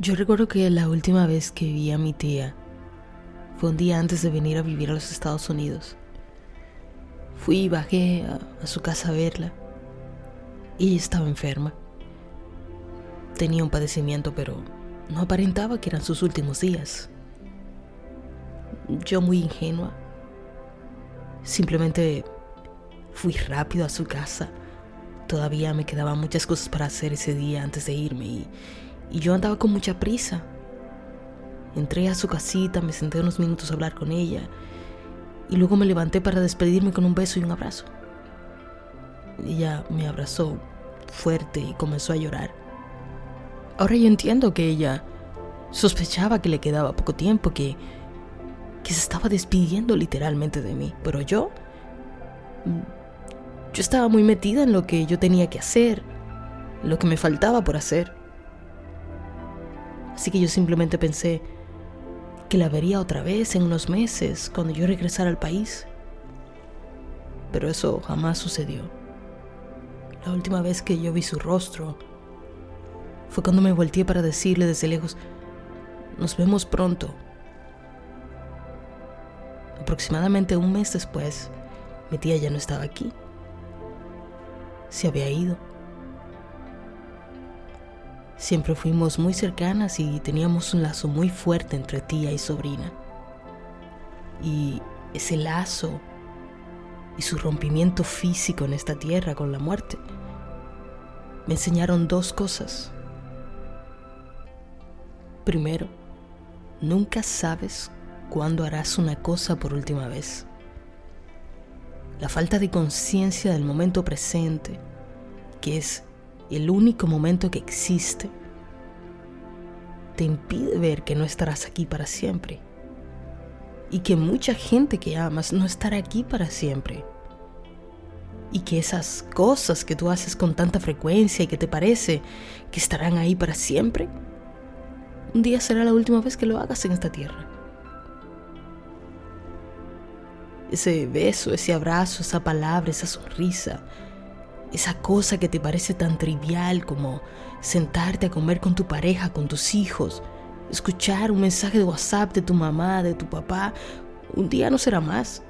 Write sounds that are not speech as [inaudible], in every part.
Yo recuerdo que la última vez que vi a mi tía fue un día antes de venir a vivir a los Estados Unidos. Fui y bajé a, su casa a verla. Y estaba enferma. Tenía un padecimiento, pero no aparentaba que eran sus últimos días. Yo muy ingenua. Simplemente fui rápido a su casa. Todavía me quedaban muchas cosas para hacer ese día antes de irme y, y yo andaba con mucha prisa. Entré a su casita, me senté unos minutos a hablar con ella y luego me levanté para despedirme con un beso y un abrazo. Ella me abrazó fuerte y comenzó a llorar. Ahora yo entiendo que ella sospechaba que le quedaba poco tiempo, que, que se estaba despidiendo literalmente de mí, pero yo... Yo estaba muy metida en lo que yo tenía que hacer, lo que me faltaba por hacer. Así que yo simplemente pensé que la vería otra vez en unos meses cuando yo regresara al país. Pero eso jamás sucedió. La última vez que yo vi su rostro fue cuando me volteé para decirle desde lejos, nos vemos pronto. Aproximadamente un mes después, mi tía ya no estaba aquí. Se había ido. Siempre fuimos muy cercanas y teníamos un lazo muy fuerte entre tía y sobrina. Y ese lazo y su rompimiento físico en esta tierra con la muerte me enseñaron dos cosas. Primero, nunca sabes cuándo harás una cosa por última vez. La falta de conciencia del momento presente, que es el único momento que existe, te impide ver que no estarás aquí para siempre. Y que mucha gente que amas no estará aquí para siempre. Y que esas cosas que tú haces con tanta frecuencia y que te parece que estarán ahí para siempre, un día será la última vez que lo hagas en esta tierra. Ese beso, ese abrazo, esa palabra, esa sonrisa, esa cosa que te parece tan trivial como sentarte a comer con tu pareja, con tus hijos, escuchar un mensaje de WhatsApp de tu mamá, de tu papá, un día no será más.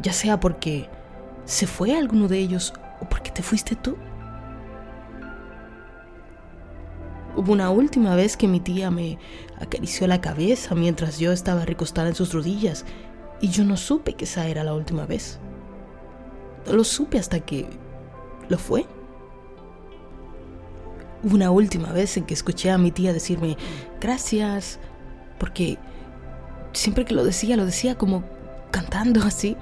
Ya sea porque se fue alguno de ellos o porque te fuiste tú. Hubo una última vez que mi tía me acarició la cabeza mientras yo estaba recostada en sus rodillas y yo no supe que esa era la última vez. No lo supe hasta que lo fue. Una última vez en que escuché a mi tía decirme gracias, porque siempre que lo decía, lo decía como cantando [laughs] así.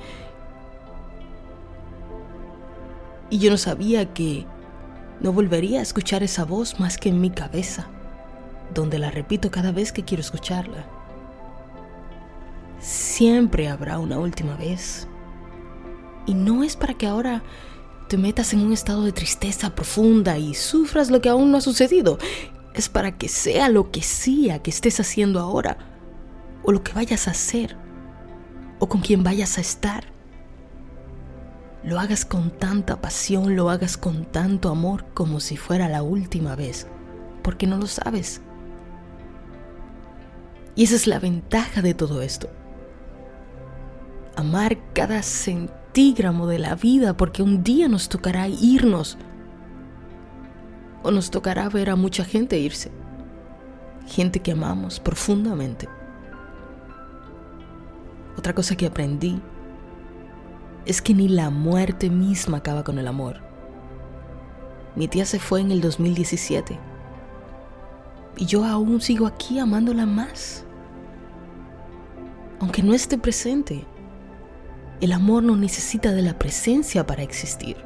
Y yo no sabía que no volvería a escuchar esa voz más que en mi cabeza, donde la repito cada vez que quiero escucharla. Siempre habrá una última vez. Y no es para que ahora te metas en un estado de tristeza profunda y sufras lo que aún no ha sucedido. Es para que sea lo que sea que estés haciendo ahora, o lo que vayas a hacer, o con quien vayas a estar. Lo hagas con tanta pasión, lo hagas con tanto amor como si fuera la última vez, porque no lo sabes. Y esa es la ventaja de todo esto. Amar cada centímetro de la vida porque un día nos tocará irnos o nos tocará ver a mucha gente irse, gente que amamos profundamente. Otra cosa que aprendí es que ni la muerte misma acaba con el amor. Mi tía se fue en el 2017 y yo aún sigo aquí amándola más, aunque no esté presente. El amor no necesita de la presencia para existir.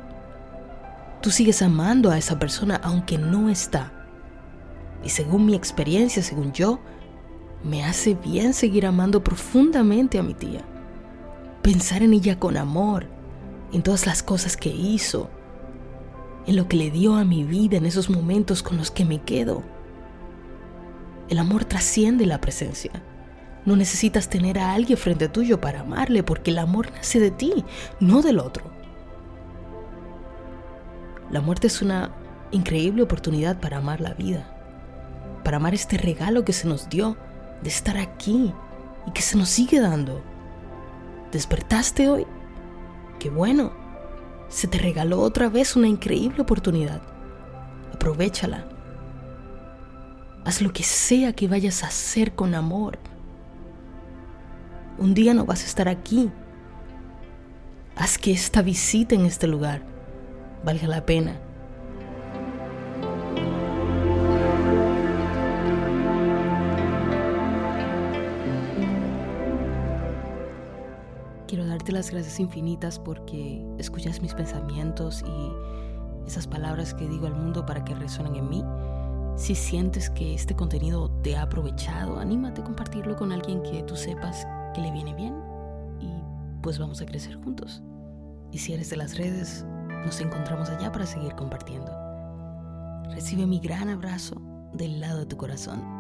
Tú sigues amando a esa persona aunque no está. Y según mi experiencia, según yo, me hace bien seguir amando profundamente a mi tía. Pensar en ella con amor, en todas las cosas que hizo, en lo que le dio a mi vida en esos momentos con los que me quedo. El amor trasciende la presencia. No necesitas tener a alguien frente tuyo para amarle, porque el amor nace de ti, no del otro. La muerte es una increíble oportunidad para amar la vida. para amar este regalo que se nos dio de estar aquí y que se nos sigue dando. ¿Despertaste hoy? Qué bueno. Se te regaló otra vez una increíble oportunidad. Aprovechala. Haz lo que sea que vayas a hacer con amor. Un día no vas a estar aquí. Haz que esta visita en este lugar valga la pena. Quiero darte las gracias infinitas porque escuchas mis pensamientos y esas palabras que digo al mundo para que resuenen en mí. Si sientes que este contenido te ha aprovechado, anímate a compartirlo con alguien que tú sepas que le viene bien y pues vamos a crecer juntos. Y si eres de las redes, nos encontramos allá para seguir compartiendo. Recibe mi gran abrazo del lado de tu corazón.